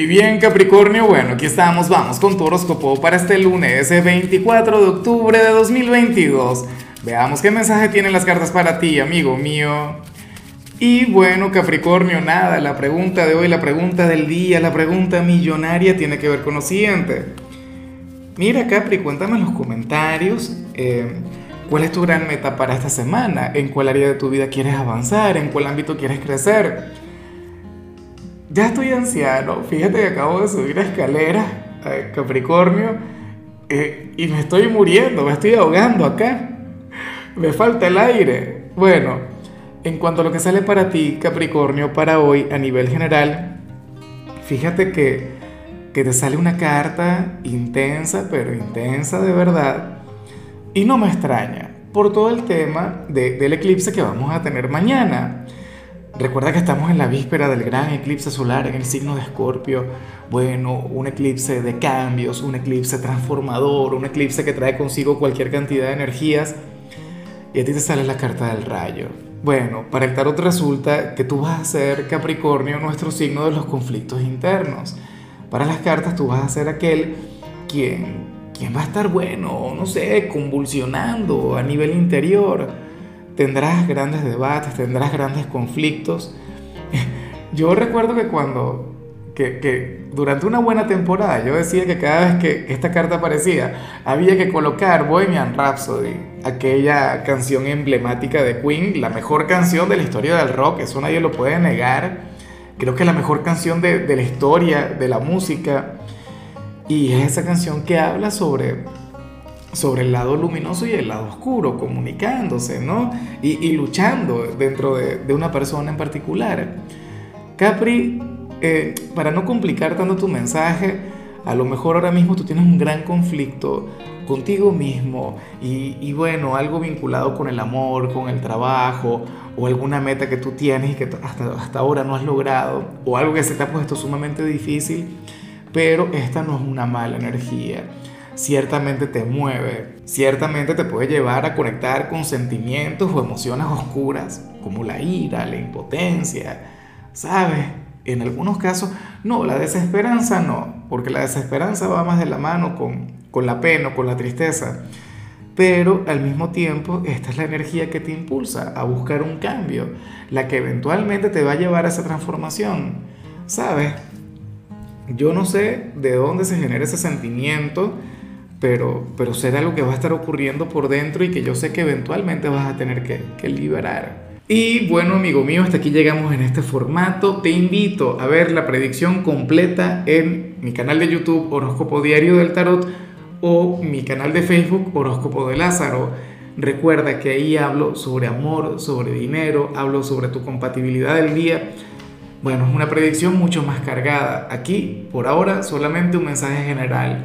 Y bien, Capricornio, bueno, aquí estamos, vamos con tu horóscopo para este lunes 24 de octubre de 2022. Veamos qué mensaje tienen las cartas para ti, amigo mío. Y bueno, Capricornio, nada, la pregunta de hoy, la pregunta del día, la pregunta millonaria tiene que ver con lo siguiente. Mira, Capri, cuéntame en los comentarios eh, cuál es tu gran meta para esta semana, en cuál área de tu vida quieres avanzar, en cuál ámbito quieres crecer. Ya estoy anciano, fíjate que acabo de subir a escalera, eh, Capricornio, eh, y me estoy muriendo, me estoy ahogando acá. Me falta el aire. Bueno, en cuanto a lo que sale para ti, Capricornio, para hoy a nivel general, fíjate que, que te sale una carta intensa, pero intensa de verdad. Y no me extraña, por todo el tema del eclipse que vamos a tener mañana. Recuerda que estamos en la víspera del gran eclipse solar en el signo de Escorpio. Bueno, un eclipse de cambios, un eclipse transformador, un eclipse que trae consigo cualquier cantidad de energías. Y a ti te sale la carta del rayo. Bueno, para el tarot resulta que tú vas a ser Capricornio, nuestro signo de los conflictos internos. Para las cartas tú vas a ser aquel quien, quien va a estar, bueno, no sé, convulsionando a nivel interior tendrás grandes debates, tendrás grandes conflictos. Yo recuerdo que cuando, que, durante una buena temporada, yo decía que cada vez que esta carta aparecía, había que colocar Bohemian Rhapsody, aquella canción emblemática de Queen, la mejor canción de la historia del rock, eso nadie lo puede negar. Creo que es la mejor canción de, de la historia, de la música. Y es esa canción que habla sobre sobre el lado luminoso y el lado oscuro, comunicándose, ¿no? Y, luchando dentro de, una persona en particular. Capri, eh, para no complicar tanto tu mensaje, a lo mejor ahora mismo tú tienes un gran conflicto contigo mismo y, y, bueno, algo vinculado con el amor, con el trabajo o alguna meta que tú tienes y que hasta, hasta ahora no has logrado o algo que se te ha puesto sumamente difícil, pero esta no es una mala energía ciertamente te mueve, ciertamente te puede llevar a conectar con sentimientos o emociones oscuras, como la ira, la impotencia, ¿sabes? En algunos casos, no, la desesperanza no, porque la desesperanza va más de la mano con, con la pena con la tristeza. Pero al mismo tiempo, esta es la energía que te impulsa a buscar un cambio, la que eventualmente te va a llevar a esa transformación. ¿Sabes? Yo no sé de dónde se genera ese sentimiento, pero, pero será lo que va a estar ocurriendo por dentro y que yo sé que eventualmente vas a tener que, que liberar. Y bueno, amigo mío, hasta aquí llegamos en este formato. Te invito a ver la predicción completa en mi canal de YouTube Horóscopo Diario del Tarot o mi canal de Facebook Horóscopo de Lázaro. Recuerda que ahí hablo sobre amor, sobre dinero, hablo sobre tu compatibilidad del día. Bueno, es una predicción mucho más cargada. Aquí, por ahora, solamente un mensaje general